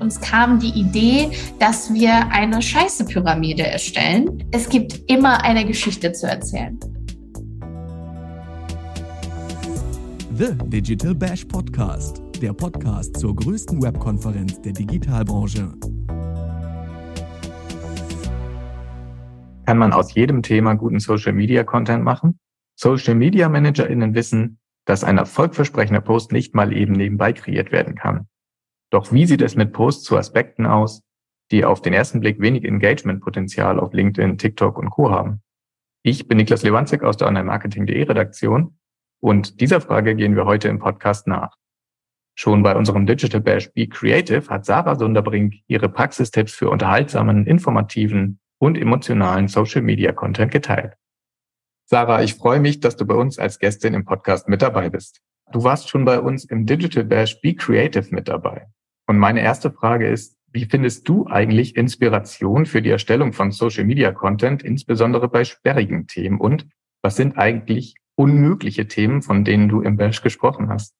Uns kam die Idee, dass wir eine Scheiße-Pyramide erstellen. Es gibt immer eine Geschichte zu erzählen. The Digital Bash Podcast, der Podcast zur größten Webkonferenz der Digitalbranche. Kann man aus jedem Thema guten Social Media Content machen? Social Media ManagerInnen wissen, dass ein erfolgversprechender Post nicht mal eben nebenbei kreiert werden kann. Doch wie sieht es mit Posts zu Aspekten aus, die auf den ersten Blick wenig Engagement-Potenzial auf LinkedIn, TikTok und Co. haben? Ich bin Niklas Lewandzig aus der Online-Marketing.de Redaktion und dieser Frage gehen wir heute im Podcast nach. Schon bei unserem Digital Bash Be Creative hat Sarah Sunderbrink ihre Praxistipps für unterhaltsamen, informativen und emotionalen Social Media Content geteilt. Sarah, ich freue mich, dass du bei uns als Gästin im Podcast mit dabei bist. Du warst schon bei uns im Digital Bash Be Creative mit dabei. Und meine erste Frage ist, wie findest du eigentlich Inspiration für die Erstellung von Social Media Content, insbesondere bei sperrigen Themen? Und was sind eigentlich unmögliche Themen, von denen du im Bash gesprochen hast?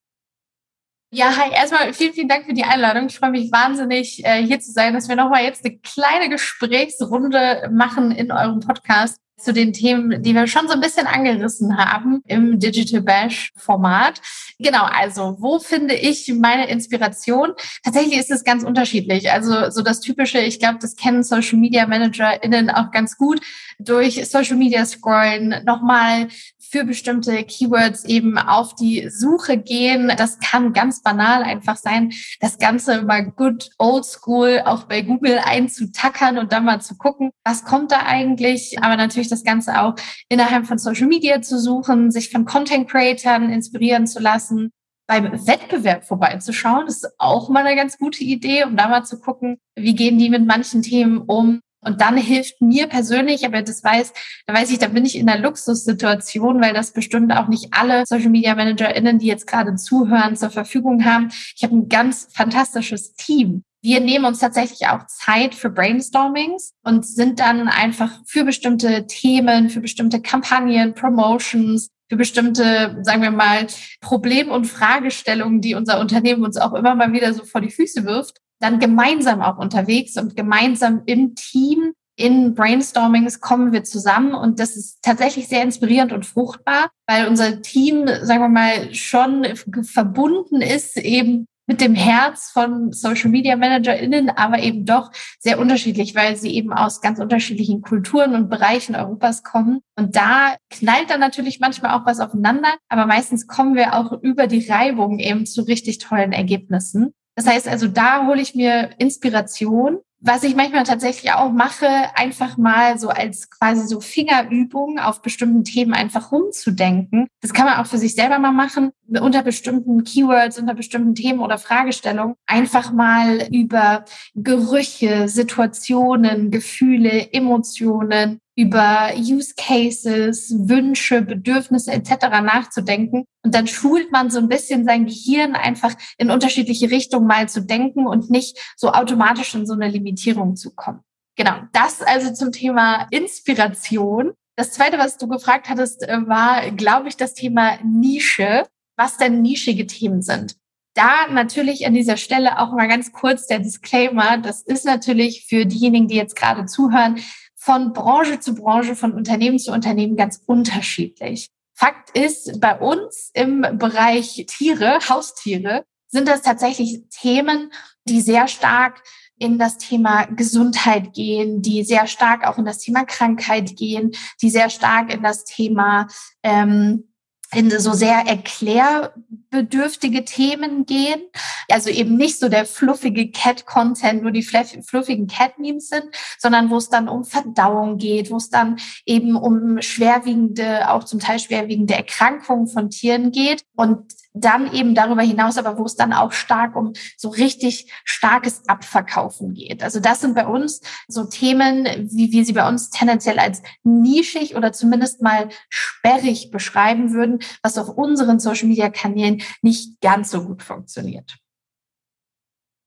Ja, hi, erstmal vielen, vielen Dank für die Einladung. Ich freue mich wahnsinnig, äh, hier zu sein, dass wir nochmal jetzt eine kleine Gesprächsrunde machen in eurem Podcast zu den Themen, die wir schon so ein bisschen angerissen haben im Digital Bash Format. Genau, also wo finde ich meine Inspiration? Tatsächlich ist es ganz unterschiedlich. Also so das typische, ich glaube, das kennen Social Media ManagerInnen auch ganz gut, durch Social Media scrollen, nochmal für bestimmte Keywords eben auf die Suche gehen. Das kann ganz banal einfach sein, das Ganze mal good old school auch bei Google einzutackern und dann mal zu gucken, was kommt da eigentlich. Aber natürlich das Ganze auch innerhalb von Social Media zu suchen, sich von Content Creatern inspirieren zu lassen beim Wettbewerb vorbeizuschauen. Das ist auch mal eine ganz gute Idee, um da mal zu gucken, wie gehen die mit manchen Themen um. Und dann hilft mir persönlich, aber das weiß, da weiß ich, da bin ich in einer Luxussituation, weil das bestimmt auch nicht alle Social Media ManagerInnen, die jetzt gerade zuhören, zur Verfügung haben. Ich habe ein ganz fantastisches Team. Wir nehmen uns tatsächlich auch Zeit für Brainstormings und sind dann einfach für bestimmte Themen, für bestimmte Kampagnen, Promotions, für bestimmte, sagen wir mal, Problem- und Fragestellungen, die unser Unternehmen uns auch immer mal wieder so vor die Füße wirft, dann gemeinsam auch unterwegs und gemeinsam im Team in Brainstormings kommen wir zusammen. Und das ist tatsächlich sehr inspirierend und fruchtbar, weil unser Team, sagen wir mal, schon verbunden ist eben mit dem Herz von Social Media ManagerInnen, aber eben doch sehr unterschiedlich, weil sie eben aus ganz unterschiedlichen Kulturen und Bereichen Europas kommen. Und da knallt dann natürlich manchmal auch was aufeinander, aber meistens kommen wir auch über die Reibung eben zu richtig tollen Ergebnissen. Das heißt also, da hole ich mir Inspiration. Was ich manchmal tatsächlich auch mache, einfach mal so als quasi so Fingerübung auf bestimmten Themen einfach rumzudenken. Das kann man auch für sich selber mal machen, unter bestimmten Keywords, unter bestimmten Themen oder Fragestellungen. Einfach mal über Gerüche, Situationen, Gefühle, Emotionen, über Use Cases, Wünsche, Bedürfnisse etc. nachzudenken. Und dann schult man so ein bisschen sein Gehirn einfach in unterschiedliche Richtungen mal zu denken und nicht so automatisch in so eine Limitierung zu kommen. Genau, das also zum Thema Inspiration. Das zweite, was du gefragt hattest, äh, war, glaube ich, das Thema Nische, was denn nischige Themen sind. Da natürlich an dieser Stelle auch mal ganz kurz der Disclaimer. Das ist natürlich für diejenigen, die jetzt gerade zuhören, von Branche zu Branche, von Unternehmen zu Unternehmen ganz unterschiedlich. Fakt ist, bei uns im Bereich Tiere, Haustiere, sind das tatsächlich Themen, die sehr stark in das Thema Gesundheit gehen, die sehr stark auch in das Thema Krankheit gehen, die sehr stark in das Thema ähm, in so sehr erklärbedürftige Themen gehen. Also eben nicht so der fluffige Cat-Content, nur die fluffigen Cat-Memes sind, sondern wo es dann um Verdauung geht, wo es dann eben um schwerwiegende, auch zum Teil schwerwiegende Erkrankungen von Tieren geht. Und dann eben darüber hinaus, aber wo es dann auch stark um so richtig starkes Abverkaufen geht. Also das sind bei uns so Themen, wie wir sie bei uns tendenziell als nischig oder zumindest mal sperrig beschreiben würden, was auf unseren Social-Media-Kanälen nicht ganz so gut funktioniert.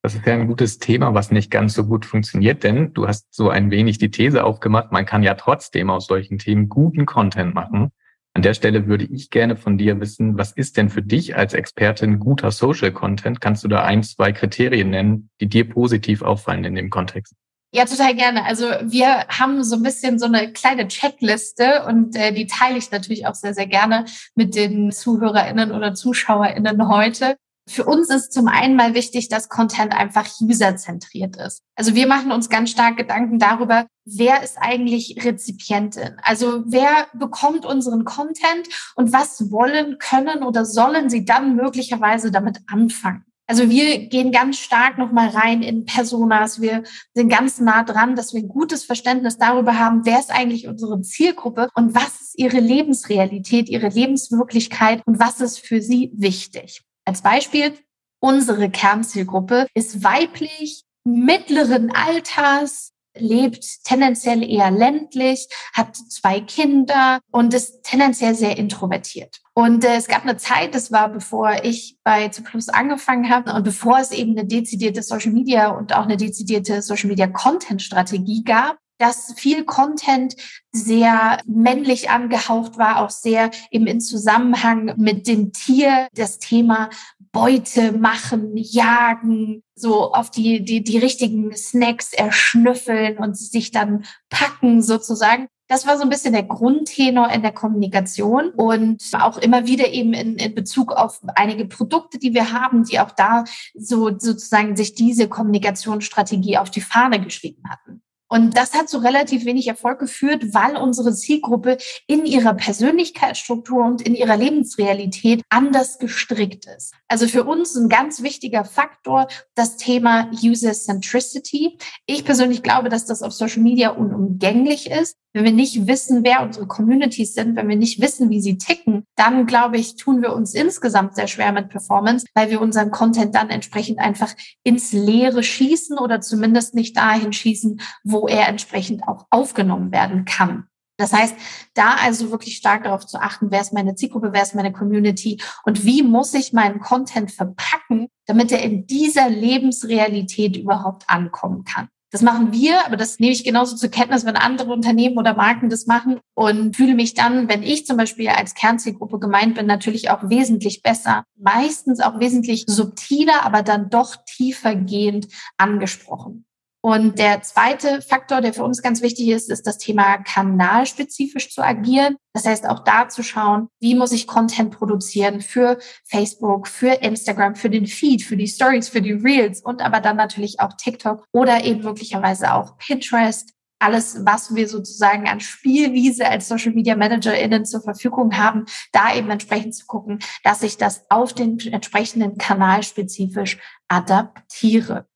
Das ist ja ein gutes Thema, was nicht ganz so gut funktioniert, denn du hast so ein wenig die These aufgemacht, man kann ja trotzdem aus solchen Themen guten Content machen. An der Stelle würde ich gerne von dir wissen, was ist denn für dich als Expertin guter Social Content? Kannst du da ein, zwei Kriterien nennen, die dir positiv auffallen in dem Kontext? Ja, total gerne. Also wir haben so ein bisschen so eine kleine Checkliste und äh, die teile ich natürlich auch sehr, sehr gerne mit den ZuhörerInnen oder ZuschauerInnen heute. Für uns ist zum einen mal wichtig, dass Content einfach userzentriert ist. Also wir machen uns ganz stark Gedanken darüber, wer ist eigentlich Rezipientin? Also wer bekommt unseren Content und was wollen, können oder sollen sie dann möglicherweise damit anfangen? Also wir gehen ganz stark nochmal rein in Personas. Wir sind ganz nah dran, dass wir ein gutes Verständnis darüber haben, wer ist eigentlich unsere Zielgruppe und was ist ihre Lebensrealität, ihre Lebenswirklichkeit und was ist für sie wichtig. Als Beispiel, unsere Kernzielgruppe ist weiblich, mittleren Alters, lebt tendenziell eher ländlich, hat zwei Kinder und ist tendenziell sehr introvertiert. Und äh, es gab eine Zeit, das war bevor ich bei Plus angefangen habe und bevor es eben eine dezidierte Social Media und auch eine dezidierte Social Media Content Strategie gab, dass viel Content sehr männlich angehaucht war, auch sehr eben in Zusammenhang mit dem Tier, das Thema Beute machen, jagen, so auf die, die, die richtigen Snacks erschnüffeln und sich dann packen sozusagen. Das war so ein bisschen der Grundtenor in der Kommunikation und auch immer wieder eben in, in Bezug auf einige Produkte, die wir haben, die auch da so sozusagen sich diese Kommunikationsstrategie auf die Fahne geschrieben hatten. Und das hat zu relativ wenig Erfolg geführt, weil unsere Zielgruppe in ihrer Persönlichkeitsstruktur und in ihrer Lebensrealität anders gestrickt ist. Also für uns ein ganz wichtiger Faktor das Thema User Centricity. Ich persönlich glaube, dass das auf Social Media unumgänglich ist. Wenn wir nicht wissen, wer unsere Communities sind, wenn wir nicht wissen, wie sie ticken, dann glaube ich, tun wir uns insgesamt sehr schwer mit Performance, weil wir unseren Content dann entsprechend einfach ins Leere schießen oder zumindest nicht dahin schießen, wo er entsprechend auch aufgenommen werden kann. Das heißt, da also wirklich stark darauf zu achten, wer ist meine Zielgruppe, wer ist meine Community und wie muss ich meinen Content verpacken, damit er in dieser Lebensrealität überhaupt ankommen kann. Das machen wir, aber das nehme ich genauso zur Kenntnis, wenn andere Unternehmen oder Marken das machen und fühle mich dann, wenn ich zum Beispiel als Kernzielgruppe gemeint bin, natürlich auch wesentlich besser, meistens auch wesentlich subtiler, aber dann doch tiefergehend angesprochen. Und der zweite Faktor, der für uns ganz wichtig ist, ist das Thema kanalspezifisch zu agieren. Das heißt auch da zu schauen, wie muss ich Content produzieren für Facebook, für Instagram, für den Feed, für die Stories, für die Reels und aber dann natürlich auch TikTok oder eben möglicherweise auch Pinterest. Alles, was wir sozusagen an Spielwiese als Social Media ManagerInnen zur Verfügung haben, da eben entsprechend zu gucken, dass ich das auf den entsprechenden Kanal spezifisch adaptiere.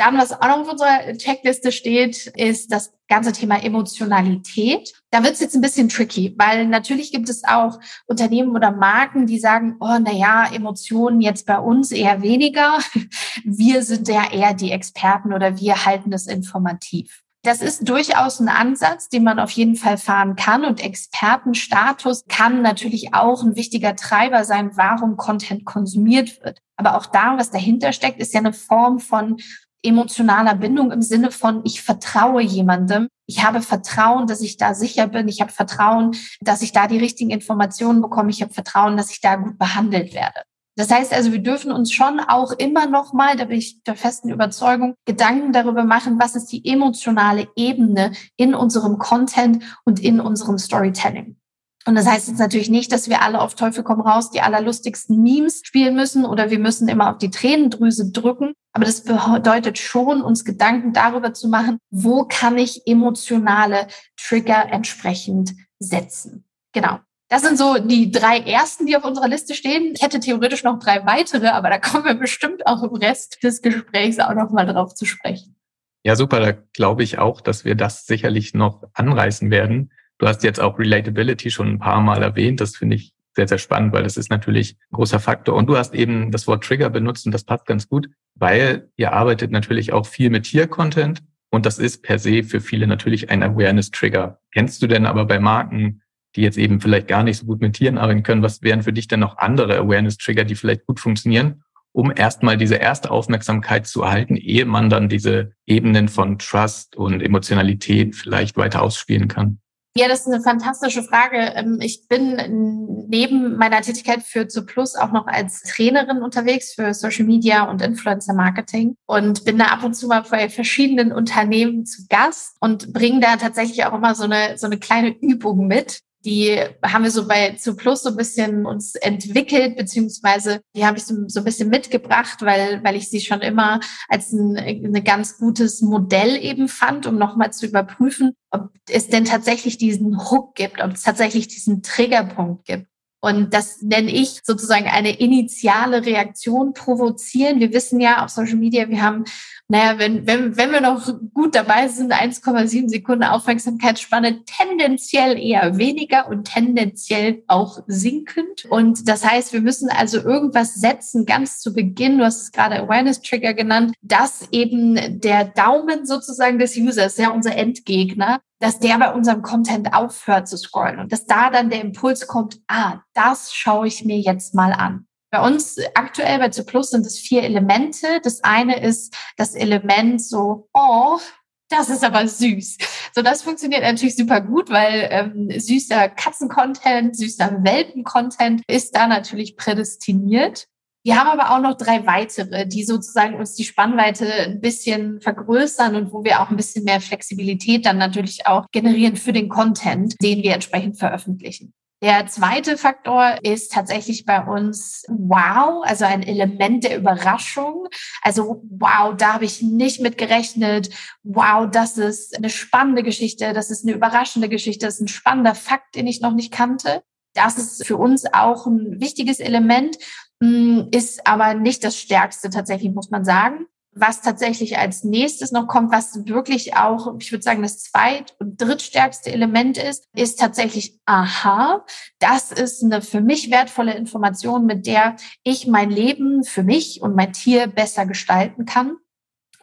Dann, was auch noch auf unserer Checkliste steht, ist das ganze Thema Emotionalität. Da wird es jetzt ein bisschen tricky, weil natürlich gibt es auch Unternehmen oder Marken, die sagen, oh, na ja, Emotionen jetzt bei uns eher weniger. Wir sind ja eher die Experten oder wir halten das informativ. Das ist durchaus ein Ansatz, den man auf jeden Fall fahren kann. Und Expertenstatus kann natürlich auch ein wichtiger Treiber sein, warum Content konsumiert wird. Aber auch da, was dahinter steckt, ist ja eine Form von emotionaler Bindung im Sinne von, ich vertraue jemandem. Ich habe Vertrauen, dass ich da sicher bin. Ich habe Vertrauen, dass ich da die richtigen Informationen bekomme. Ich habe Vertrauen, dass ich da gut behandelt werde. Das heißt also, wir dürfen uns schon auch immer noch mal, da bin ich der festen Überzeugung, Gedanken darüber machen, was ist die emotionale Ebene in unserem Content und in unserem Storytelling. Und das heißt jetzt natürlich nicht, dass wir alle auf Teufel komm raus die allerlustigsten Memes spielen müssen oder wir müssen immer auf die Tränendrüse drücken. Aber das bedeutet schon, uns Gedanken darüber zu machen, wo kann ich emotionale Trigger entsprechend setzen. Genau. Das sind so die drei ersten, die auf unserer Liste stehen. Ich hätte theoretisch noch drei weitere, aber da kommen wir bestimmt auch im Rest des Gesprächs auch noch mal drauf zu sprechen. Ja, super. Da glaube ich auch, dass wir das sicherlich noch anreißen werden. Du hast jetzt auch Relatability schon ein paar Mal erwähnt. Das finde ich sehr, sehr spannend, weil das ist natürlich ein großer Faktor. Und du hast eben das Wort Trigger benutzt und das passt ganz gut, weil ihr arbeitet natürlich auch viel mit Tier-Content und das ist per se für viele natürlich ein Awareness-Trigger. Kennst du denn aber bei Marken, die jetzt eben vielleicht gar nicht so gut mit Tieren arbeiten können, was wären für dich denn noch andere Awareness-Trigger, die vielleicht gut funktionieren, um erstmal diese erste Aufmerksamkeit zu erhalten, ehe man dann diese Ebenen von Trust und Emotionalität vielleicht weiter ausspielen kann? Ja, das ist eine fantastische Frage. Ähm, ich bin neben meiner Tätigkeit für Zu Plus auch noch als Trainerin unterwegs für Social Media und Influencer Marketing und bin da ab und zu mal bei verschiedenen Unternehmen zu Gast und bringe da tatsächlich auch immer so eine, so eine kleine Übung mit, die haben wir so bei zu Plus so ein bisschen uns entwickelt, beziehungsweise die habe ich so, so ein bisschen mitgebracht, weil, weil ich sie schon immer als ein, ein ganz gutes Modell eben fand, um nochmal zu überprüfen, ob es denn tatsächlich diesen Hook gibt, ob es tatsächlich diesen Triggerpunkt gibt. Und das nenne ich sozusagen eine initiale Reaktion provozieren. Wir wissen ja auf Social Media, wir haben, naja, wenn, wenn, wenn wir noch gut dabei sind, 1,7 Sekunden Aufmerksamkeitsspanne, tendenziell eher weniger und tendenziell auch sinkend. Und das heißt, wir müssen also irgendwas setzen, ganz zu Beginn, du hast es gerade Awareness Trigger genannt, dass eben der Daumen sozusagen des Users, ja unser Endgegner, dass der bei unserem Content aufhört zu scrollen und dass da dann der Impuls kommt, ah, das schaue ich mir jetzt mal an. Bei uns aktuell bei Zu Plus sind es vier Elemente. Das eine ist das Element so, oh, das ist aber süß. So, das funktioniert natürlich super gut, weil ähm, süßer Katzen-Content, süßer Welpen-Content ist da natürlich prädestiniert. Wir haben aber auch noch drei weitere, die sozusagen uns die Spannweite ein bisschen vergrößern und wo wir auch ein bisschen mehr Flexibilität dann natürlich auch generieren für den Content, den wir entsprechend veröffentlichen. Der zweite Faktor ist tatsächlich bei uns wow, also ein Element der Überraschung. Also wow, da habe ich nicht mit gerechnet. Wow, das ist eine spannende Geschichte, das ist eine überraschende Geschichte, das ist ein spannender Fakt, den ich noch nicht kannte. Das ist für uns auch ein wichtiges Element. Mm, ist aber nicht das Stärkste tatsächlich, muss man sagen. Was tatsächlich als nächstes noch kommt, was wirklich auch, ich würde sagen, das zweit- und drittstärkste Element ist, ist tatsächlich Aha. Das ist eine für mich wertvolle Information, mit der ich mein Leben für mich und mein Tier besser gestalten kann.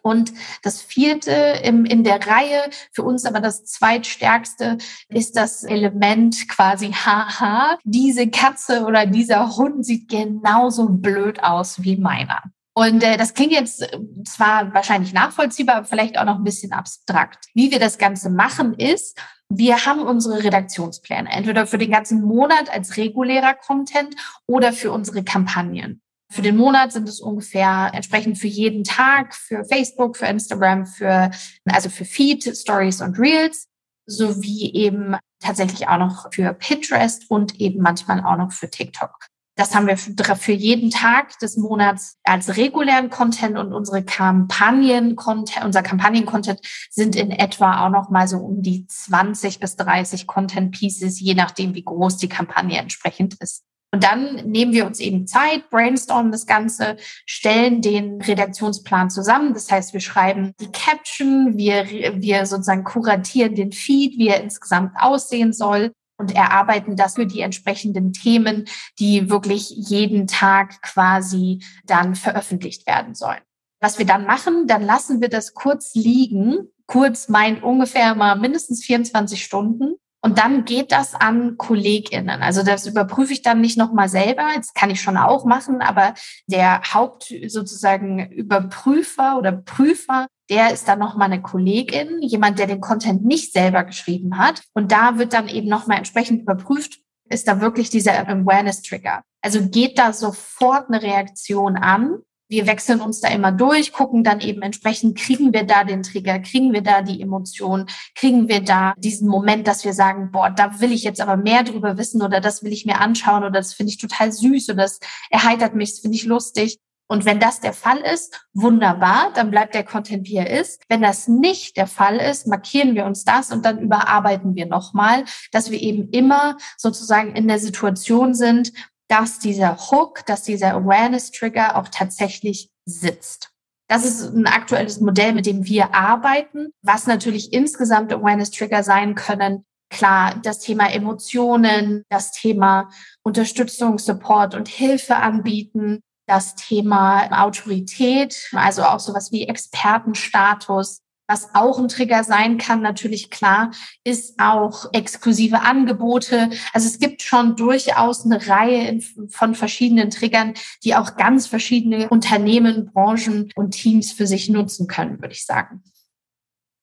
Und das vierte im, in der Reihe, für uns aber das zweitstärkste, ist das Element quasi haha. Diese Katze oder dieser Hund sieht genauso blöd aus wie meiner. Und äh, das klingt jetzt äh, zwar wahrscheinlich nachvollziehbar, aber vielleicht auch noch ein bisschen abstrakt. Wie wir das Ganze machen ist, wir haben unsere Redaktionspläne, entweder für den ganzen Monat als regulärer Content oder für unsere Kampagnen. Für den Monat sind es ungefähr entsprechend für jeden Tag, für Facebook, für Instagram, für, also für Feed, Stories und Reels, sowie eben tatsächlich auch noch für Pinterest und eben manchmal auch noch für TikTok. Das haben wir für jeden Tag des Monats als regulären Content und unsere Kampagnen-Content, unser Kampagnen-Content sind in etwa auch noch mal so um die 20 bis 30 Content-Pieces, je nachdem, wie groß die Kampagne entsprechend ist. Und dann nehmen wir uns eben Zeit, brainstormen das Ganze, stellen den Redaktionsplan zusammen. Das heißt, wir schreiben die Caption, wir, wir sozusagen kuratieren den Feed, wie er insgesamt aussehen soll und erarbeiten das für die entsprechenden Themen, die wirklich jeden Tag quasi dann veröffentlicht werden sollen. Was wir dann machen, dann lassen wir das kurz liegen. Kurz meint ungefähr mal mindestens 24 Stunden. Und dann geht das an KollegInnen. Also das überprüfe ich dann nicht nochmal selber. Das kann ich schon auch machen, aber der Haupt sozusagen Überprüfer oder Prüfer, der ist dann nochmal eine Kollegin, jemand, der den Content nicht selber geschrieben hat. Und da wird dann eben nochmal entsprechend überprüft, ist da wirklich dieser Awareness-Trigger. Also geht da sofort eine Reaktion an wir wechseln uns da immer durch, gucken dann eben entsprechend, kriegen wir da den Trigger, kriegen wir da die Emotion, kriegen wir da diesen Moment, dass wir sagen, boah, da will ich jetzt aber mehr drüber wissen oder das will ich mir anschauen oder das finde ich total süß oder das erheitert mich, das finde ich lustig. Und wenn das der Fall ist, wunderbar, dann bleibt der Content, wie er ist. Wenn das nicht der Fall ist, markieren wir uns das und dann überarbeiten wir nochmal, dass wir eben immer sozusagen in der Situation sind, dass dieser Hook, dass dieser Awareness-Trigger auch tatsächlich sitzt. Das ist ein aktuelles Modell, mit dem wir arbeiten, was natürlich insgesamt Awareness-Trigger sein können. Klar, das Thema Emotionen, das Thema Unterstützung, Support und Hilfe anbieten, das Thema Autorität, also auch sowas wie Expertenstatus, was auch ein Trigger sein kann, natürlich klar, ist auch exklusive Angebote. Also es gibt schon durchaus eine Reihe von verschiedenen Triggern, die auch ganz verschiedene Unternehmen, Branchen und Teams für sich nutzen können, würde ich sagen.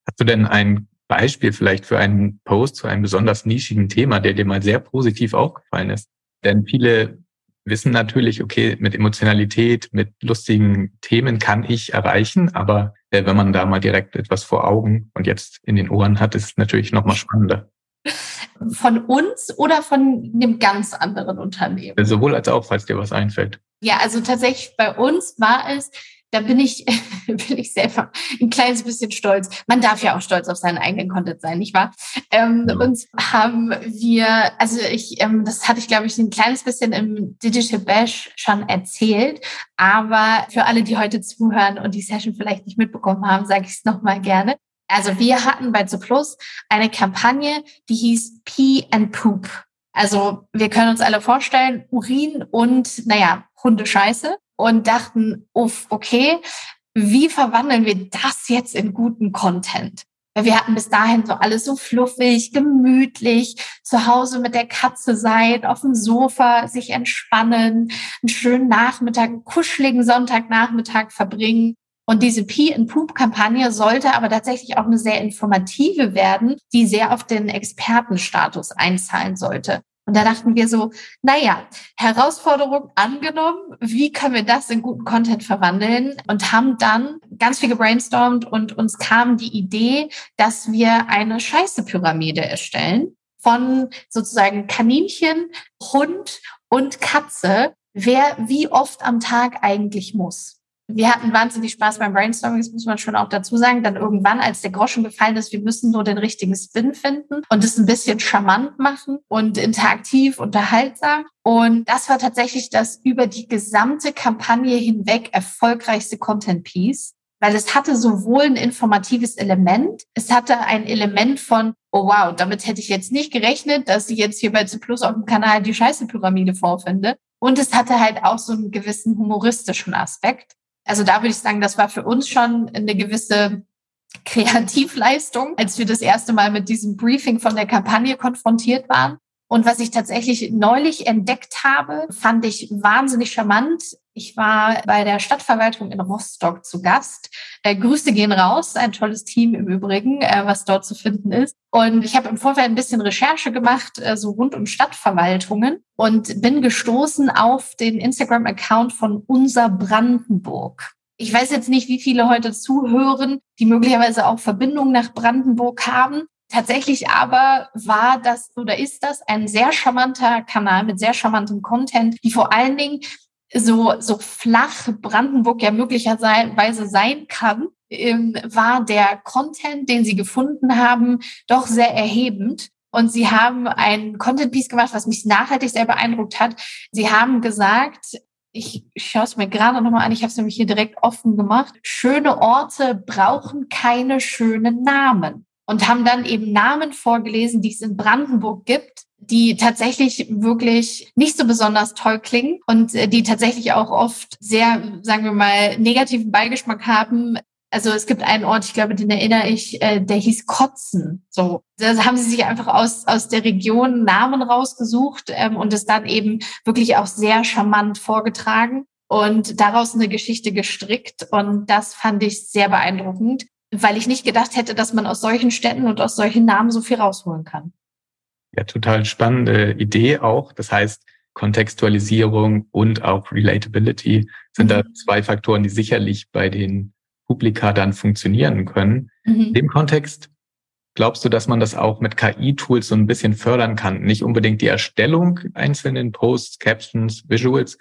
Hast du denn ein Beispiel vielleicht für einen Post zu einem besonders nischigen Thema, der dir mal sehr positiv aufgefallen ist. Denn viele wissen natürlich, okay, mit Emotionalität, mit lustigen Themen kann ich erreichen, aber äh, wenn man da mal direkt etwas vor Augen und jetzt in den Ohren hat, ist es natürlich nochmal spannender. Von uns oder von einem ganz anderen Unternehmen? Sowohl als auch, falls dir was einfällt. Ja, also tatsächlich bei uns war es, da bin ich, bin ich selber ein kleines bisschen stolz. Man darf ja auch stolz auf seinen eigenen Content sein, nicht wahr? Ähm, ja. Und haben wir, also ich, ähm, das hatte ich, glaube ich, ein kleines bisschen im Digital Bash schon erzählt. Aber für alle, die heute zuhören und die Session vielleicht nicht mitbekommen haben, sage ich es nochmal gerne. Also wir hatten bei Zuplus eine Kampagne, die hieß Pee and Poop. Also wir können uns alle vorstellen, Urin und, naja, Hundescheiße und dachten, uff, okay, wie verwandeln wir das jetzt in guten Content? Weil wir hatten bis dahin so alles so fluffig, gemütlich, zu Hause mit der Katze sein, auf dem Sofa sich entspannen, einen schönen Nachmittag, einen kuscheligen Sonntagnachmittag verbringen. Und diese Pee-and-Poop-Kampagne sollte aber tatsächlich auch eine sehr informative werden, die sehr auf den Expertenstatus einzahlen sollte. Und da dachten wir so, naja, Herausforderung angenommen, wie können wir das in guten Content verwandeln? Und haben dann ganz viel gebrainstormt und uns kam die Idee, dass wir eine Scheiße-Pyramide erstellen von sozusagen Kaninchen, Hund und Katze, wer wie oft am Tag eigentlich muss wir hatten wahnsinnig Spaß beim Brainstorming, das muss man schon auch dazu sagen. Dann irgendwann, als der Groschen gefallen ist, wir müssen nur den richtigen Spin finden und es ein bisschen charmant machen und interaktiv, unterhaltsam. Und das war tatsächlich das über die gesamte Kampagne hinweg erfolgreichste Content Piece weil es hatte sowohl ein informatives Element, es hatte ein Element von, oh wow, damit hätte ich jetzt nicht gerechnet, dass ich jetzt hier bei C Plus auf dem Kanal die Scheiße-Pyramide vorfinde. Und es hatte halt auch so einen gewissen humoristischen Aspekt. Also da würde ich sagen, das war für uns schon eine gewisse Kreativleistung, als wir das erste Mal mit diesem Briefing von der Kampagne konfrontiert waren. Und was ich tatsächlich neulich entdeckt habe, fand ich wahnsinnig charmant. Ich war bei der Stadtverwaltung in Rostock zu Gast. Äh, Grüße gehen raus, ein tolles Team im Übrigen, äh, was dort zu finden ist. Und ich habe im Vorfeld ein bisschen Recherche gemacht, äh, so rund um Stadtverwaltungen und bin gestoßen auf den Instagram-Account von Unser Brandenburg. Ich weiß jetzt nicht, wie viele heute zuhören, die möglicherweise auch Verbindungen nach Brandenburg haben. Tatsächlich aber war das oder ist das ein sehr charmanter Kanal mit sehr charmantem Content, die vor allen Dingen so, so flach Brandenburg ja möglicherweise sein kann, ähm, war der Content, den sie gefunden haben, doch sehr erhebend. Und sie haben ein Content-Piece gemacht, was mich nachhaltig sehr beeindruckt hat. Sie haben gesagt, ich schaue es mir gerade nochmal an, ich habe es nämlich hier direkt offen gemacht, schöne Orte brauchen keine schönen Namen. Und haben dann eben Namen vorgelesen, die es in Brandenburg gibt, die tatsächlich wirklich nicht so besonders toll klingen und äh, die tatsächlich auch oft sehr, sagen wir mal, negativen Beigeschmack haben. Also es gibt einen Ort, ich glaube, den erinnere ich, äh, der hieß Kotzen. So, da haben sie sich einfach aus aus der Region Namen rausgesucht ähm, und es dann eben wirklich auch sehr charmant vorgetragen und daraus eine Geschichte gestrickt. Und das fand ich sehr beeindruckend, weil ich nicht gedacht hätte, dass man aus solchen Städten und aus solchen Namen so viel rausholen kann. Ja, total spannende Idee auch. Das heißt, Kontextualisierung und auch Relatability sind mhm. da zwei Faktoren, die sicherlich bei den Publika dann funktionieren können. Mhm. In dem Kontext glaubst du, dass man das auch mit KI-Tools so ein bisschen fördern kann? Nicht unbedingt die Erstellung einzelnen Posts, Captions, Visuals.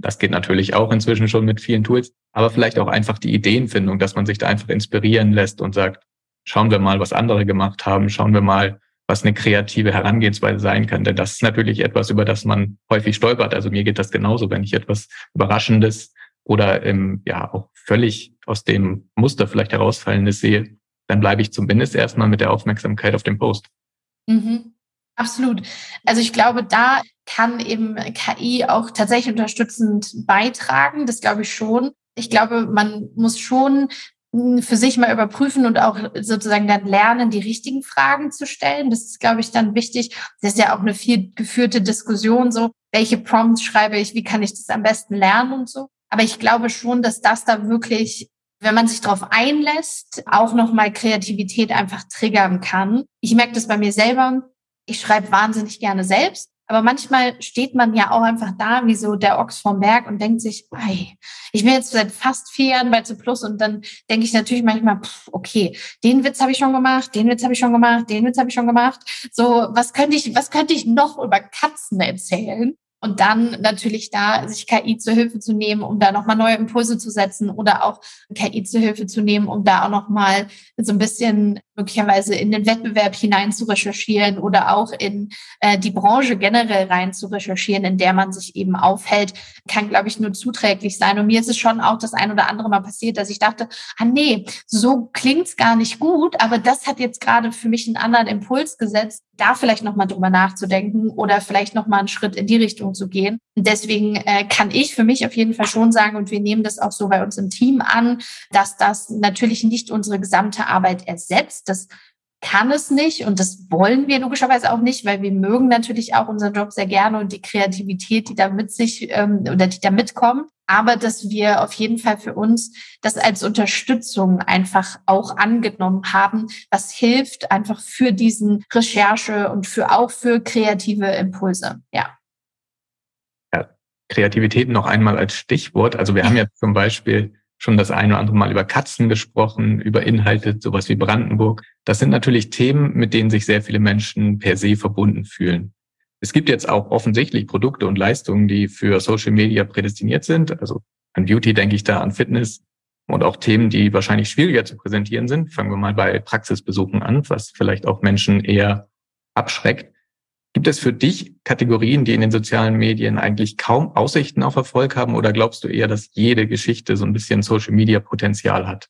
Das geht natürlich auch inzwischen schon mit vielen Tools, aber vielleicht auch einfach die Ideenfindung, dass man sich da einfach inspirieren lässt und sagt, schauen wir mal, was andere gemacht haben, schauen wir mal, was eine kreative Herangehensweise sein kann. Denn das ist natürlich etwas, über das man häufig stolpert. Also mir geht das genauso, wenn ich etwas Überraschendes oder ähm, ja auch völlig aus dem Muster vielleicht herausfallendes sehe, dann bleibe ich zumindest erstmal mit der Aufmerksamkeit auf dem Post. Mhm. Absolut. Also ich glaube, da kann eben KI auch tatsächlich unterstützend beitragen. Das glaube ich schon. Ich glaube, man muss schon für sich mal überprüfen und auch sozusagen dann lernen, die richtigen Fragen zu stellen. Das ist, glaube ich, dann wichtig. Das ist ja auch eine viel geführte Diskussion so, welche Prompts schreibe ich, wie kann ich das am besten lernen und so. Aber ich glaube schon, dass das da wirklich wenn man sich darauf einlässt, auch nochmal Kreativität einfach triggern kann. Ich merke das bei mir selber. Ich schreibe wahnsinnig gerne selbst. Aber manchmal steht man ja auch einfach da wie so der Ochs vom Berg und denkt sich, ey, ich bin jetzt seit fast vier Jahren bei C Plus und dann denke ich natürlich manchmal, pff, okay, den Witz habe ich schon gemacht, den Witz habe ich schon gemacht, den Witz habe ich schon gemacht. So, was könnte ich, was könnte ich noch über Katzen erzählen? Und dann natürlich da sich KI zur Hilfe zu nehmen, um da nochmal neue Impulse zu setzen oder auch KI zur Hilfe zu nehmen, um da auch nochmal so ein bisschen möglicherweise in den Wettbewerb hinein zu recherchieren oder auch in äh, die Branche generell rein zu recherchieren, in der man sich eben aufhält, kann, glaube ich, nur zuträglich sein. Und mir ist es schon auch das ein oder andere Mal passiert, dass ich dachte, ah nee, so klingt's gar nicht gut, aber das hat jetzt gerade für mich einen anderen Impuls gesetzt, da vielleicht nochmal drüber nachzudenken oder vielleicht nochmal einen Schritt in die Richtung zu gehen. deswegen äh, kann ich für mich auf jeden Fall schon sagen, und wir nehmen das auch so bei uns im Team an, dass das natürlich nicht unsere gesamte Arbeit ersetzt, das kann es nicht und das wollen wir logischerweise auch nicht, weil wir mögen natürlich auch unseren Job sehr gerne und die Kreativität, die da mit sich ähm, oder die da mitkommt. Aber dass wir auf jeden Fall für uns das als Unterstützung einfach auch angenommen haben, was hilft einfach für diesen Recherche und für auch für kreative Impulse. Ja. ja Kreativität noch einmal als Stichwort. Also wir haben ja zum Beispiel schon das eine oder andere Mal über Katzen gesprochen, über Inhalte, sowas wie Brandenburg. Das sind natürlich Themen, mit denen sich sehr viele Menschen per se verbunden fühlen. Es gibt jetzt auch offensichtlich Produkte und Leistungen, die für Social Media prädestiniert sind. Also an Beauty denke ich da an Fitness und auch Themen, die wahrscheinlich schwieriger zu präsentieren sind. Fangen wir mal bei Praxisbesuchen an, was vielleicht auch Menschen eher abschreckt. Gibt es für dich Kategorien, die in den sozialen Medien eigentlich kaum Aussichten auf Erfolg haben oder glaubst du eher, dass jede Geschichte so ein bisschen Social Media Potenzial hat?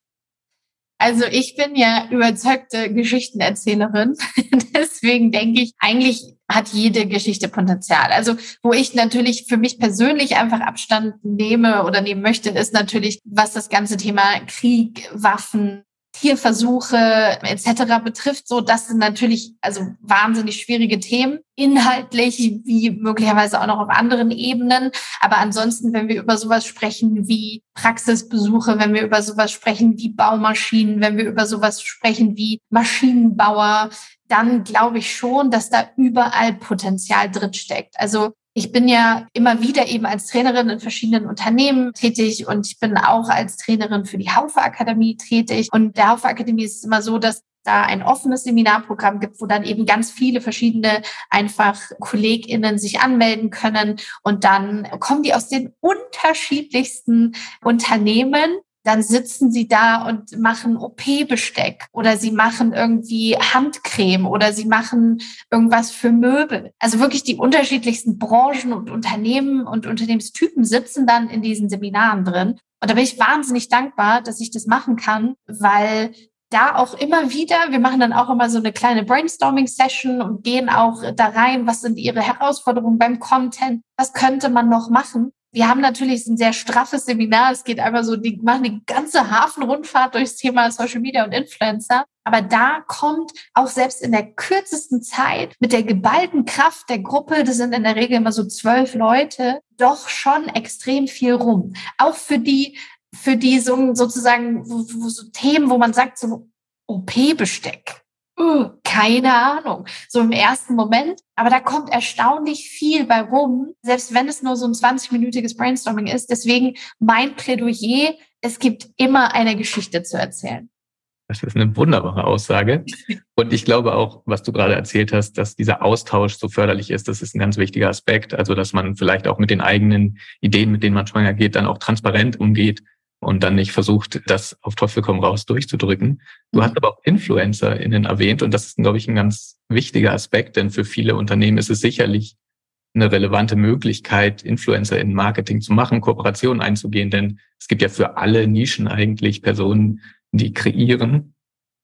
Also ich bin ja überzeugte Geschichtenerzählerin. Deswegen denke ich, eigentlich hat jede Geschichte Potenzial. Also wo ich natürlich für mich persönlich einfach Abstand nehme oder nehmen möchte, ist natürlich, was das ganze Thema Krieg, Waffen, Tierversuche etc. betrifft, so das sind natürlich also wahnsinnig schwierige Themen, inhaltlich wie möglicherweise auch noch auf anderen Ebenen. Aber ansonsten, wenn wir über sowas sprechen wie Praxisbesuche, wenn wir über sowas sprechen wie Baumaschinen, wenn wir über sowas sprechen wie Maschinenbauer, dann glaube ich schon, dass da überall Potenzial drin steckt. Also ich bin ja immer wieder eben als Trainerin in verschiedenen Unternehmen tätig und ich bin auch als Trainerin für die Haufe Akademie tätig. Und der Haufe Akademie ist immer so, dass da ein offenes Seminarprogramm gibt, wo dann eben ganz viele verschiedene einfach KollegInnen sich anmelden können und dann kommen die aus den unterschiedlichsten Unternehmen dann sitzen sie da und machen OP-Besteck oder sie machen irgendwie Handcreme oder sie machen irgendwas für Möbel. Also wirklich die unterschiedlichsten Branchen und Unternehmen und Unternehmenstypen sitzen dann in diesen Seminaren drin. Und da bin ich wahnsinnig dankbar, dass ich das machen kann, weil da auch immer wieder, wir machen dann auch immer so eine kleine Brainstorming-Session und gehen auch da rein, was sind ihre Herausforderungen beim Content, was könnte man noch machen. Wir haben natürlich ein sehr straffes Seminar. Es geht einfach so, die machen die ganze Hafenrundfahrt durchs Thema Social Media und Influencer. Aber da kommt auch selbst in der kürzesten Zeit mit der geballten Kraft der Gruppe, das sind in der Regel immer so zwölf Leute, doch schon extrem viel rum. Auch für die, für die so, sozusagen so Themen, wo man sagt, so OP-Besteck keine Ahnung, so im ersten Moment. Aber da kommt erstaunlich viel bei rum, selbst wenn es nur so ein 20-minütiges Brainstorming ist. Deswegen mein Plädoyer, es gibt immer eine Geschichte zu erzählen. Das ist eine wunderbare Aussage. Und ich glaube auch, was du gerade erzählt hast, dass dieser Austausch so förderlich ist, das ist ein ganz wichtiger Aspekt. Also, dass man vielleicht auch mit den eigenen Ideen, mit denen man schwanger geht, dann auch transparent umgeht und dann nicht versucht, das auf Teufel komm raus durchzudrücken. Du hast mhm. aber auch InfluencerInnen erwähnt und das ist, glaube ich, ein ganz wichtiger Aspekt, denn für viele Unternehmen ist es sicherlich eine relevante Möglichkeit, Influencer in Marketing zu machen, Kooperationen einzugehen, denn es gibt ja für alle Nischen eigentlich Personen, die kreieren.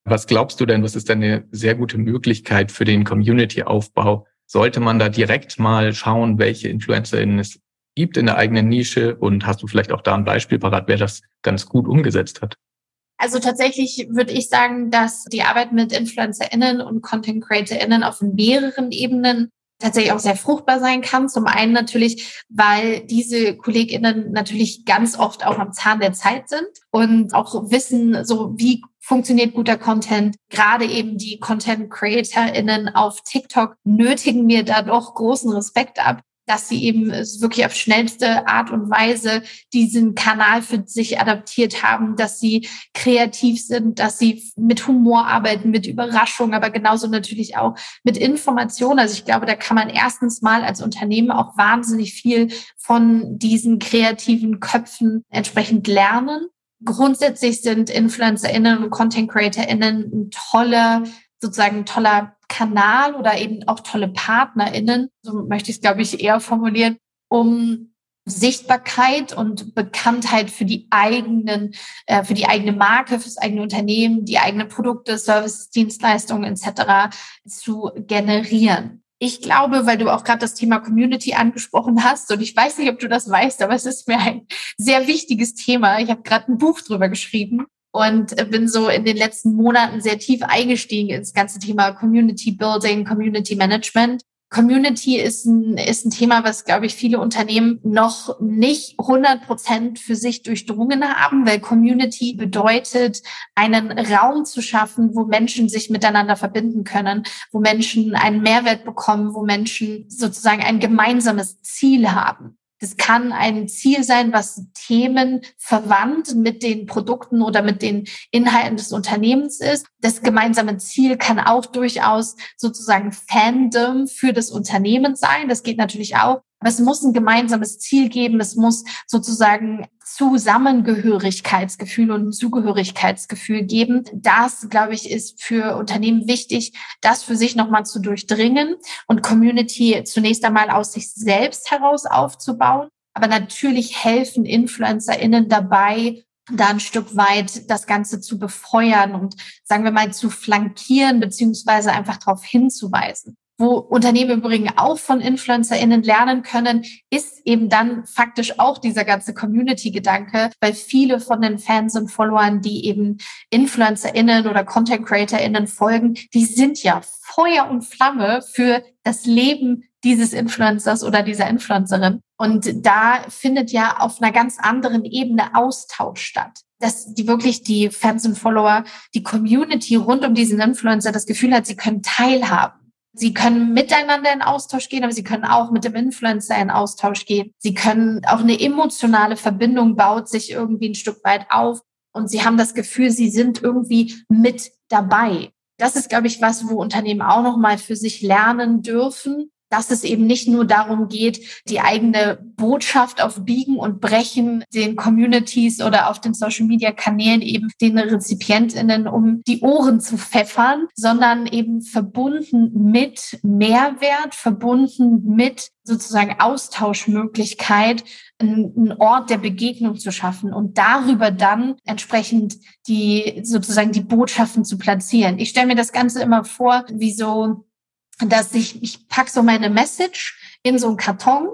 Was glaubst du denn, was ist denn eine sehr gute Möglichkeit für den Community-Aufbau? Sollte man da direkt mal schauen, welche InfluencerInnen es gibt in der eigenen Nische? Und hast du vielleicht auch da ein Beispiel parat, wer das ganz gut umgesetzt hat? Also tatsächlich würde ich sagen, dass die Arbeit mit InfluencerInnen und Content CreatorInnen auf mehreren Ebenen tatsächlich auch sehr fruchtbar sein kann. Zum einen natürlich, weil diese KollegInnen natürlich ganz oft auch am Zahn der Zeit sind und auch wissen, so wie funktioniert guter Content. Gerade eben die Content CreatorInnen auf TikTok nötigen mir da doch großen Respekt ab, dass sie eben wirklich auf schnellste Art und Weise diesen Kanal für sich adaptiert haben, dass sie kreativ sind, dass sie mit Humor arbeiten, mit Überraschung, aber genauso natürlich auch mit Information. Also ich glaube, da kann man erstens mal als Unternehmen auch wahnsinnig viel von diesen kreativen Köpfen entsprechend lernen. Grundsätzlich sind InfluencerInnen und Content CreatorInnen ein toller sozusagen toller Kanal oder eben auch tolle PartnerInnen, so möchte ich es, glaube ich, eher formulieren, um Sichtbarkeit und Bekanntheit für die eigenen, äh, für die eigene Marke, fürs eigene Unternehmen, die eigenen Produkte, Services, Dienstleistungen etc. zu generieren. Ich glaube, weil du auch gerade das Thema Community angesprochen hast, und ich weiß nicht, ob du das weißt, aber es ist mir ein sehr wichtiges Thema. Ich habe gerade ein Buch drüber geschrieben und bin so in den letzten Monaten sehr tief eingestiegen ins ganze Thema Community Building, Community Management. Community ist ein, ist ein Thema, was, glaube ich, viele Unternehmen noch nicht 100 Prozent für sich durchdrungen haben, weil Community bedeutet, einen Raum zu schaffen, wo Menschen sich miteinander verbinden können, wo Menschen einen Mehrwert bekommen, wo Menschen sozusagen ein gemeinsames Ziel haben. Das kann ein Ziel sein, was Themen verwandt mit den Produkten oder mit den Inhalten des Unternehmens ist. Das gemeinsame Ziel kann auch durchaus sozusagen Fandom für das Unternehmen sein. Das geht natürlich auch. Aber es muss ein gemeinsames Ziel geben. Es muss sozusagen Zusammengehörigkeitsgefühl und Zugehörigkeitsgefühl geben. Das, glaube ich, ist für Unternehmen wichtig, das für sich nochmal zu durchdringen und Community zunächst einmal aus sich selbst heraus aufzubauen. Aber natürlich helfen InfluencerInnen dabei, da ein Stück weit das Ganze zu befeuern und sagen wir mal zu flankieren, beziehungsweise einfach darauf hinzuweisen. Wo Unternehmen übrigens auch von InfluencerInnen lernen können, ist eben dann faktisch auch dieser ganze Community-Gedanke, weil viele von den Fans und Followern, die eben InfluencerInnen oder Content CreatorInnen folgen, die sind ja Feuer und Flamme für das Leben dieses Influencers oder dieser Influencerin. Und da findet ja auf einer ganz anderen Ebene Austausch statt dass die wirklich die Fans und Follower, die Community rund um diesen Influencer das Gefühl hat, sie können teilhaben. Sie können miteinander in Austausch gehen, aber sie können auch mit dem Influencer in Austausch gehen. Sie können auch eine emotionale Verbindung baut sich irgendwie ein Stück weit auf und sie haben das Gefühl, sie sind irgendwie mit dabei. Das ist, glaube ich, was, wo Unternehmen auch noch mal für sich lernen dürfen, dass es eben nicht nur darum geht, die eigene Botschaft auf Biegen und Brechen den Communities oder auf den Social Media Kanälen eben den Rezipientinnen um die Ohren zu pfeffern, sondern eben verbunden mit Mehrwert, verbunden mit sozusagen Austauschmöglichkeit, einen Ort der Begegnung zu schaffen und darüber dann entsprechend die sozusagen die Botschaften zu platzieren. Ich stelle mir das Ganze immer vor, wie so dass ich, ich pack so meine Message in so einen Karton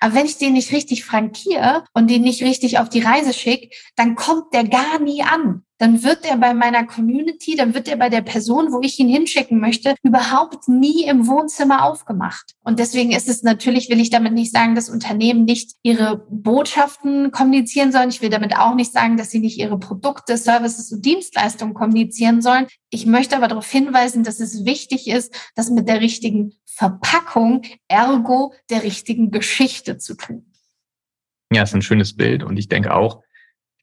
aber wenn ich den nicht richtig frankiere und den nicht richtig auf die Reise schicke, dann kommt der gar nie an. Dann wird er bei meiner Community, dann wird er bei der Person, wo ich ihn hinschicken möchte, überhaupt nie im Wohnzimmer aufgemacht. Und deswegen ist es natürlich, will ich damit nicht sagen, dass Unternehmen nicht ihre Botschaften kommunizieren sollen. Ich will damit auch nicht sagen, dass sie nicht ihre Produkte, Services und Dienstleistungen kommunizieren sollen. Ich möchte aber darauf hinweisen, dass es wichtig ist, dass mit der richtigen Verpackung, ergo der richtigen Geschichte zu tun. Ja, ist ein schönes Bild und ich denke auch,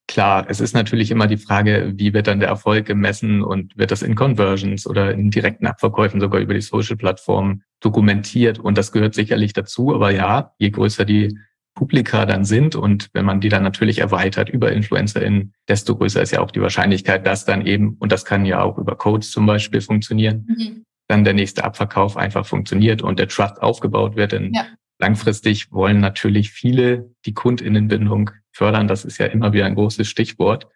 klar, es ist natürlich immer die Frage, wie wird dann der Erfolg gemessen und wird das in Conversions oder in direkten Abverkäufen sogar über die Social-Plattformen dokumentiert und das gehört sicherlich dazu, aber ja, je größer die Publika dann sind und wenn man die dann natürlich erweitert über InfluencerInnen, desto größer ist ja auch die Wahrscheinlichkeit, dass dann eben, und das kann ja auch über Codes zum Beispiel funktionieren, mhm dann der nächste Abverkauf einfach funktioniert und der Trust aufgebaut wird. Denn ja. langfristig wollen natürlich viele die Kundinnenbindung fördern. Das ist ja immer wieder ein großes Stichwort.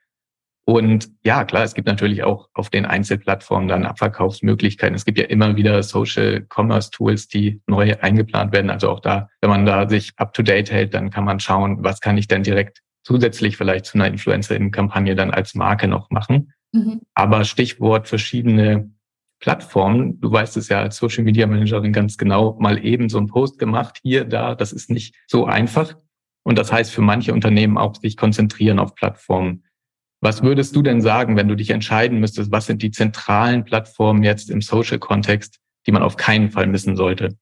Und ja, klar, es gibt natürlich auch auf den Einzelplattformen dann Abverkaufsmöglichkeiten. Es gibt ja immer wieder Social Commerce Tools, die neu eingeplant werden. Also auch da, wenn man da sich up to date hält, dann kann man schauen, was kann ich denn direkt zusätzlich vielleicht zu einer Influencer-Kampagne dann als Marke noch machen. Mhm. Aber Stichwort verschiedene Plattformen, du weißt es ja als Social Media Managerin ganz genau, mal eben so einen Post gemacht, hier, da, das ist nicht so einfach. Und das heißt für manche Unternehmen auch sich konzentrieren auf Plattformen. Was würdest du denn sagen, wenn du dich entscheiden müsstest, was sind die zentralen Plattformen jetzt im Social-Kontext, die man auf keinen Fall missen sollte?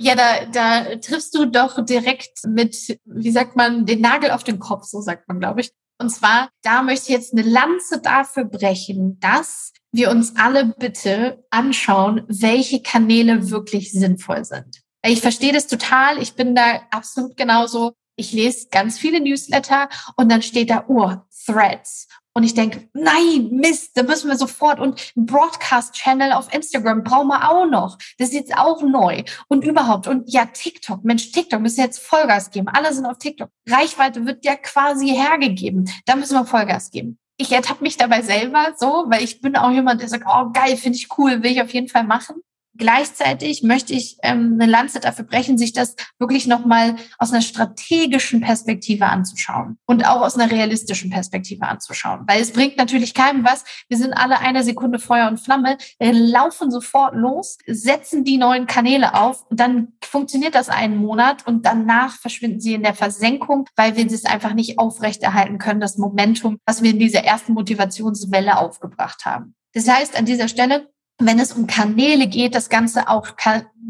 Ja, da, da triffst du doch direkt mit, wie sagt man, den Nagel auf den Kopf, so sagt man, glaube ich. Und zwar, da möchte ich jetzt eine Lanze dafür brechen, dass wir uns alle bitte anschauen, welche Kanäle wirklich sinnvoll sind. Ich verstehe das total. Ich bin da absolut genauso. Ich lese ganz viele Newsletter und dann steht da, oh, Threads. Und ich denke, nein, Mist, da müssen wir sofort und Broadcast-Channel auf Instagram brauchen wir auch noch. Das ist jetzt auch neu. Und überhaupt. Und ja, TikTok, Mensch, TikTok müssen jetzt Vollgas geben. Alle sind auf TikTok. Reichweite wird ja quasi hergegeben. Da müssen wir Vollgas geben. Ich ertappe mich dabei selber so, weil ich bin auch jemand, der sagt, oh geil, finde ich cool, will ich auf jeden Fall machen. Gleichzeitig möchte ich ähm, eine Lanze dafür brechen, sich das wirklich nochmal aus einer strategischen Perspektive anzuschauen und auch aus einer realistischen Perspektive anzuschauen. Weil es bringt natürlich keinem was. Wir sind alle eine Sekunde Feuer und Flamme, laufen sofort los, setzen die neuen Kanäle auf und dann funktioniert das einen Monat und danach verschwinden sie in der Versenkung, weil wir das einfach nicht aufrechterhalten können, das Momentum, was wir in dieser ersten Motivationswelle aufgebracht haben. Das heißt, an dieser Stelle wenn es um Kanäle geht, das Ganze auch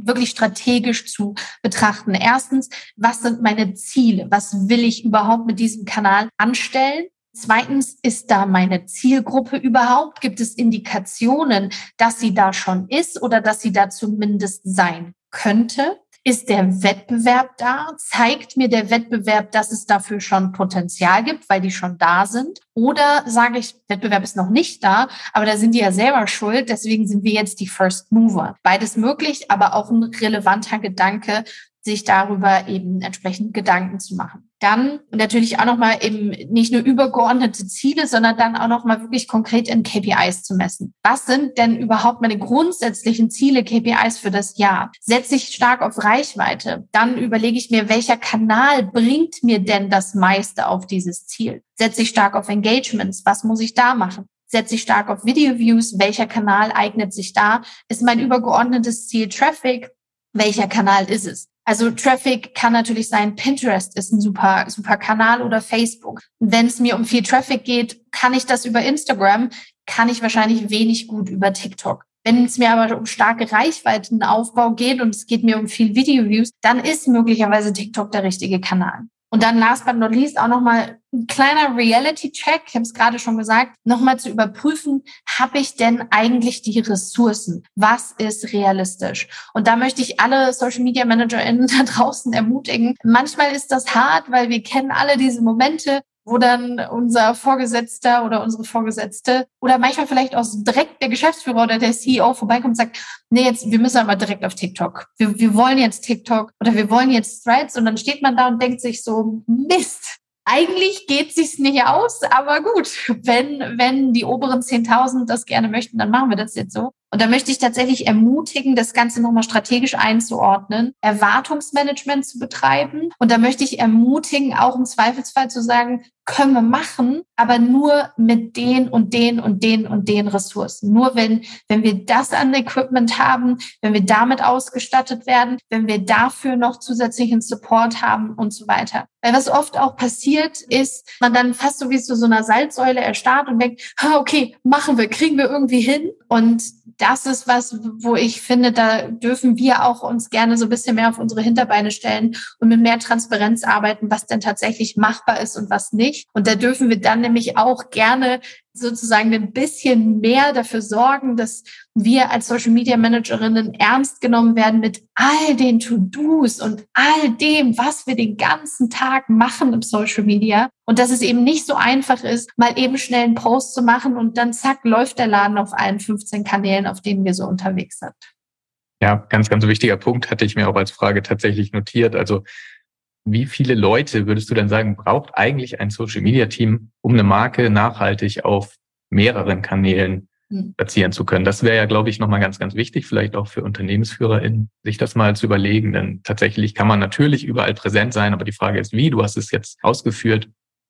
wirklich strategisch zu betrachten. Erstens, was sind meine Ziele? Was will ich überhaupt mit diesem Kanal anstellen? Zweitens, ist da meine Zielgruppe überhaupt? Gibt es Indikationen, dass sie da schon ist oder dass sie da zumindest sein könnte? Ist der Wettbewerb da? Zeigt mir der Wettbewerb, dass es dafür schon Potenzial gibt, weil die schon da sind? Oder sage ich, Wettbewerb ist noch nicht da, aber da sind die ja selber schuld, deswegen sind wir jetzt die First Mover. Beides möglich, aber auch ein relevanter Gedanke, sich darüber eben entsprechend Gedanken zu machen. Dann natürlich auch nochmal eben nicht nur übergeordnete Ziele, sondern dann auch nochmal wirklich konkret in KPIs zu messen. Was sind denn überhaupt meine grundsätzlichen Ziele, KPIs für das Jahr? Setze ich stark auf Reichweite? Dann überlege ich mir, welcher Kanal bringt mir denn das meiste auf dieses Ziel? Setze ich stark auf Engagements? Was muss ich da machen? setze ich stark auf Video Views, welcher Kanal eignet sich da? Ist mein übergeordnetes Ziel Traffic? Welcher Kanal ist es? Also Traffic kann natürlich sein, Pinterest ist ein super, super Kanal oder Facebook. Wenn es mir um viel Traffic geht, kann ich das über Instagram, kann ich wahrscheinlich wenig gut über TikTok. Wenn es mir aber um starke Reichweitenaufbau geht und es geht mir um viel Video-Views, dann ist möglicherweise TikTok der richtige Kanal. Und dann last but not least auch nochmal ein kleiner Reality-Check, ich habe es gerade schon gesagt, nochmal zu überprüfen, habe ich denn eigentlich die Ressourcen? Was ist realistisch? Und da möchte ich alle Social Media ManagerInnen da draußen ermutigen. Manchmal ist das hart, weil wir kennen alle diese Momente, wo dann unser Vorgesetzter oder unsere Vorgesetzte oder manchmal vielleicht auch direkt der Geschäftsführer oder der CEO vorbeikommt und sagt, nee, jetzt, wir müssen aber direkt auf TikTok. Wir, wir wollen jetzt TikTok oder wir wollen jetzt Threads und dann steht man da und denkt sich so, Mist, eigentlich geht sich's nicht aus, aber gut, wenn, wenn die oberen 10.000 das gerne möchten, dann machen wir das jetzt so. Und da möchte ich tatsächlich ermutigen, das Ganze nochmal strategisch einzuordnen, Erwartungsmanagement zu betreiben. Und da möchte ich ermutigen, auch im Zweifelsfall zu sagen, können wir machen, aber nur mit den und den und den und den Ressourcen. Nur wenn, wenn wir das an Equipment haben, wenn wir damit ausgestattet werden, wenn wir dafür noch zusätzlichen Support haben und so weiter. Weil was oft auch passiert ist, man dann fast so wie zu so einer Salzsäule erstarrt und denkt, okay, machen wir, kriegen wir irgendwie hin. Und das ist was, wo ich finde, da dürfen wir auch uns gerne so ein bisschen mehr auf unsere Hinterbeine stellen und mit mehr Transparenz arbeiten, was denn tatsächlich machbar ist und was nicht. Und da dürfen wir dann nämlich auch gerne sozusagen ein bisschen mehr dafür sorgen, dass wir als Social Media Managerinnen ernst genommen werden mit all den To-Dos und all dem, was wir den ganzen Tag machen im Social Media. Und dass es eben nicht so einfach ist, mal eben schnell einen Post zu machen und dann zack, läuft der Laden auf allen 15 Kanälen, auf denen wir so unterwegs sind. Ja, ganz, ganz wichtiger Punkt hatte ich mir auch als Frage tatsächlich notiert. Also wie viele Leute würdest du denn sagen, braucht eigentlich ein Social Media Team, um eine Marke nachhaltig auf mehreren Kanälen hm. platzieren zu können? Das wäre ja, glaube ich, nochmal ganz, ganz wichtig, vielleicht auch für UnternehmensführerInnen, sich das mal zu überlegen. Denn tatsächlich kann man natürlich überall präsent sein, aber die Frage ist, wie? Du hast es jetzt ausgeführt.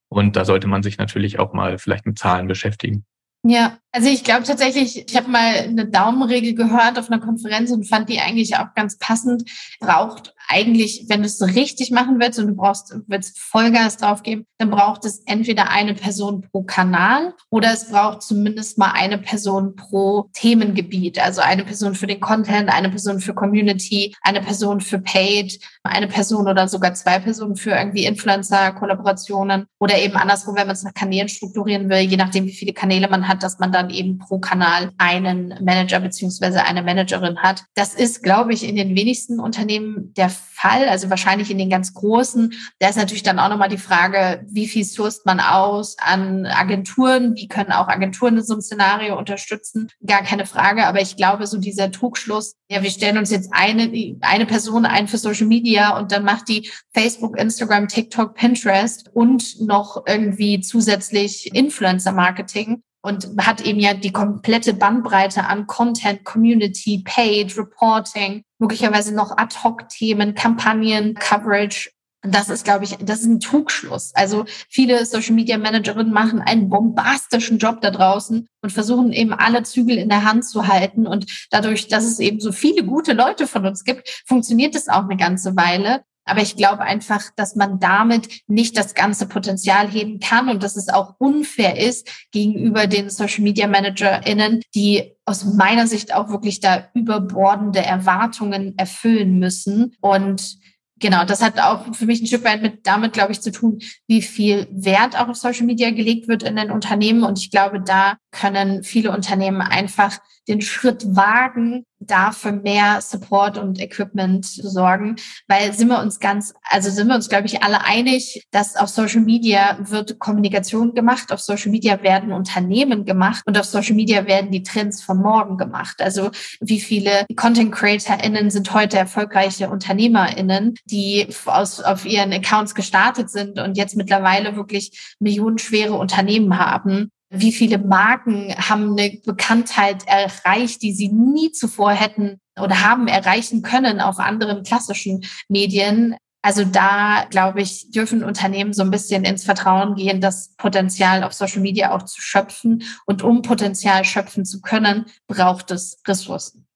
Und da sollte man sich natürlich auch mal vielleicht mit Zahlen beschäftigen. Ja, also ich glaube tatsächlich, ich habe mal eine Daumenregel gehört auf einer Konferenz und fand die eigentlich auch ganz passend. Braucht eigentlich, wenn du es richtig machen willst und du brauchst, willst Vollgas drauf geben, dann braucht es entweder eine Person pro Kanal oder es braucht zumindest mal eine Person pro Themengebiet. Also eine Person für den Content, eine Person für Community, eine Person für Paid, eine Person oder sogar zwei Personen für irgendwie Influencer-Kollaborationen oder eben andersrum, wenn man es nach Kanälen strukturieren will, je nachdem, wie viele Kanäle man hat, dass man dann eben pro Kanal einen Manager beziehungsweise eine Managerin hat. Das ist, glaube ich, in den wenigsten Unternehmen der Fall, also wahrscheinlich in den ganz großen. Da ist natürlich dann auch nochmal die Frage, wie viel sourst man aus an Agenturen? Wie können auch Agenturen in so einem Szenario unterstützen? Gar keine Frage. Aber ich glaube, so dieser Trugschluss, ja, wir stellen uns jetzt eine, eine Person ein für Social Media und dann macht die Facebook, Instagram, TikTok, Pinterest und noch irgendwie zusätzlich Influencer Marketing und hat eben ja die komplette Bandbreite an Content, Community, Paid, Reporting, möglicherweise noch Ad-Hoc-Themen, Kampagnen, Coverage. Das ist, glaube ich, das ist ein Trugschluss. Also viele Social Media Managerinnen machen einen bombastischen Job da draußen und versuchen eben alle Zügel in der Hand zu halten. Und dadurch, dass es eben so viele gute Leute von uns gibt, funktioniert es auch eine ganze Weile. Aber ich glaube einfach, dass man damit nicht das ganze Potenzial heben kann und dass es auch unfair ist gegenüber den Social Media ManagerInnen, die aus meiner Sicht auch wirklich da überbordende Erwartungen erfüllen müssen. Und genau, das hat auch für mich ein Stück weit mit damit, glaube ich, zu tun, wie viel Wert auch auf Social Media gelegt wird in den Unternehmen. Und ich glaube, da können viele Unternehmen einfach den Schritt wagen, da für mehr Support und Equipment zu sorgen, weil sind wir uns ganz, also sind wir uns, glaube ich, alle einig, dass auf Social Media wird Kommunikation gemacht, auf Social Media werden Unternehmen gemacht und auf Social Media werden die Trends von morgen gemacht. Also wie viele Content CreatorInnen sind heute erfolgreiche UnternehmerInnen, die aus, auf ihren Accounts gestartet sind und jetzt mittlerweile wirklich millionenschwere Unternehmen haben wie viele Marken haben eine Bekanntheit erreicht, die sie nie zuvor hätten oder haben erreichen können auf anderen klassischen Medien. Also da, glaube ich, dürfen Unternehmen so ein bisschen ins Vertrauen gehen, das Potenzial auf Social Media auch zu schöpfen. Und um Potenzial schöpfen zu können, braucht es Ressourcen.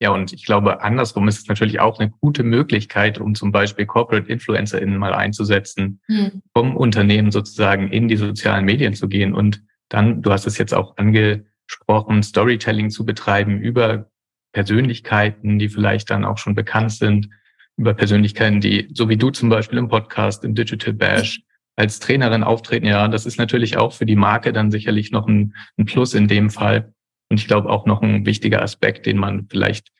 Ja, und ich glaube, andersrum ist es natürlich auch eine gute Möglichkeit, um zum Beispiel Corporate InfluencerInnen mal einzusetzen, hm. vom Unternehmen sozusagen in die sozialen Medien zu gehen und dann, du hast es jetzt auch angesprochen, Storytelling zu betreiben über Persönlichkeiten, die vielleicht dann auch schon bekannt sind, über Persönlichkeiten, die, so wie du zum Beispiel im Podcast, im Digital Bash, als Trainerin auftreten. Ja, das ist natürlich auch für die Marke dann sicherlich noch ein, ein Plus in dem Fall. Und ich glaube auch noch ein wichtiger Aspekt, den man vielleicht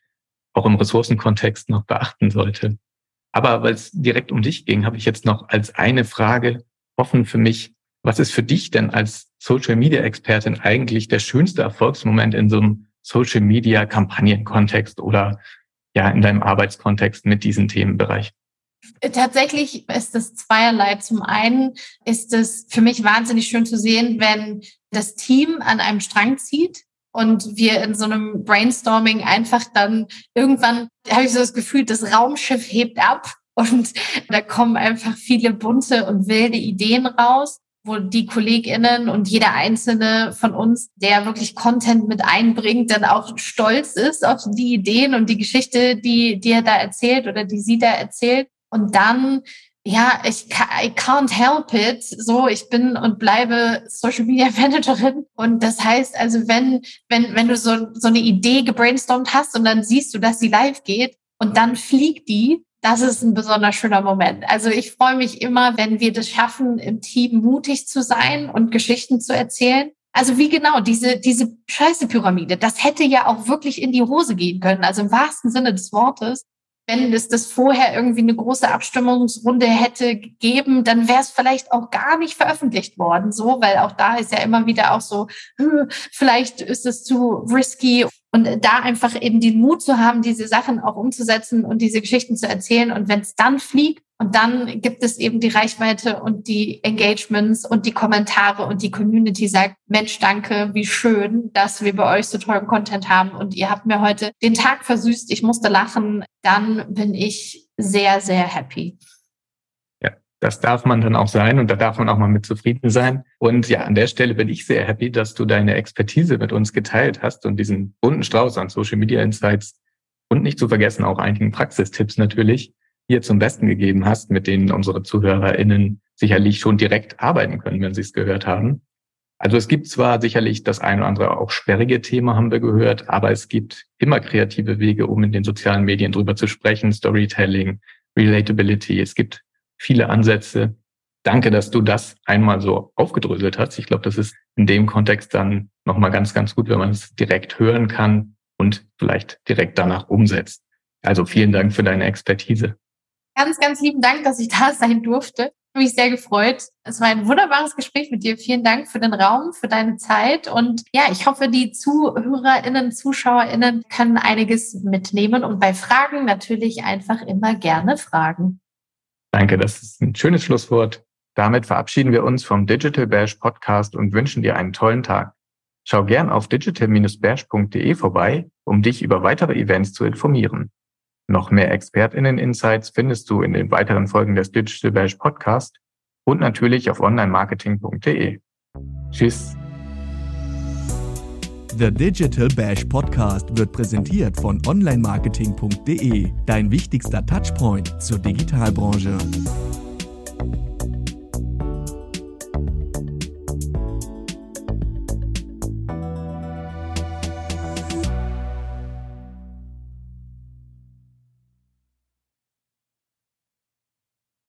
auch im Ressourcenkontext noch beachten sollte. Aber weil es direkt um dich ging, habe ich jetzt noch als eine Frage offen für mich. Was ist für dich denn als Social Media Expertin eigentlich der schönste Erfolgsmoment in so einem Social Media Kampagnenkontext oder ja in deinem Arbeitskontext mit diesem Themenbereich? Tatsächlich ist es zweierlei. Zum einen ist es für mich wahnsinnig schön zu sehen, wenn das Team an einem Strang zieht und wir in so einem Brainstorming einfach dann irgendwann habe ich so das Gefühl, das Raumschiff hebt ab und da kommen einfach viele bunte und wilde Ideen raus wo die KollegInnen und jeder einzelne von uns, der wirklich Content mit einbringt, dann auch stolz ist auf die Ideen und die Geschichte, die, die er da erzählt oder die sie da erzählt. Und dann, ja, ich I can't help it. So, ich bin und bleibe Social Media Managerin. Und das heißt also, wenn, wenn, wenn du so, so eine Idee gebrainstormt hast und dann siehst du, dass sie live geht und dann fliegt die, das ist ein besonders schöner Moment. Also ich freue mich immer, wenn wir das schaffen, im Team mutig zu sein und Geschichten zu erzählen. Also wie genau diese, diese scheiße Pyramide, das hätte ja auch wirklich in die Hose gehen können. Also im wahrsten Sinne des Wortes. Wenn es das vorher irgendwie eine große Abstimmungsrunde hätte gegeben, dann wäre es vielleicht auch gar nicht veröffentlicht worden, so, weil auch da ist ja immer wieder auch so, vielleicht ist es zu risky und da einfach eben den Mut zu haben, diese Sachen auch umzusetzen und diese Geschichten zu erzählen. Und wenn es dann fliegt und dann gibt es eben die Reichweite und die Engagements und die Kommentare und die Community sagt, Mensch, danke, wie schön, dass wir bei euch so tollen Content haben. Und ihr habt mir heute den Tag versüßt, ich musste lachen, dann bin ich sehr, sehr happy. Ja, Das darf man dann auch sein und da darf man auch mal mit zufrieden sein. Und ja, an der Stelle bin ich sehr happy, dass du deine Expertise mit uns geteilt hast und diesen bunten Strauß an Social Media Insights. Und nicht zu vergessen auch einigen Praxistipps natürlich hier zum Besten gegeben hast, mit denen unsere ZuhörerInnen sicherlich schon direkt arbeiten können, wenn sie es gehört haben. Also es gibt zwar sicherlich das ein oder andere auch sperrige Thema, haben wir gehört, aber es gibt immer kreative Wege, um in den sozialen Medien drüber zu sprechen, Storytelling, Relatability. Es gibt viele Ansätze. Danke, dass du das einmal so aufgedröselt hast. Ich glaube, das ist in dem Kontext dann nochmal ganz, ganz gut, wenn man es direkt hören kann und vielleicht direkt danach umsetzt. Also vielen Dank für deine Expertise. Ganz, ganz lieben Dank, dass ich da sein durfte. Ich habe mich sehr gefreut. Es war ein wunderbares Gespräch mit dir. Vielen Dank für den Raum, für deine Zeit. Und ja, ich hoffe, die ZuhörerInnen, ZuschauerInnen können einiges mitnehmen und bei Fragen natürlich einfach immer gerne fragen. Danke, das ist ein schönes Schlusswort. Damit verabschieden wir uns vom Digital Bash Podcast und wünschen dir einen tollen Tag. Schau gern auf digital-bash.de vorbei, um dich über weitere Events zu informieren. Noch mehr ExpertInnen-Insights findest du in den weiteren Folgen des Digital Bash Podcast und natürlich auf onlinemarketing.de. Tschüss. The Digital Bash Podcast wird präsentiert von onlinemarketing.de, dein wichtigster Touchpoint zur Digitalbranche.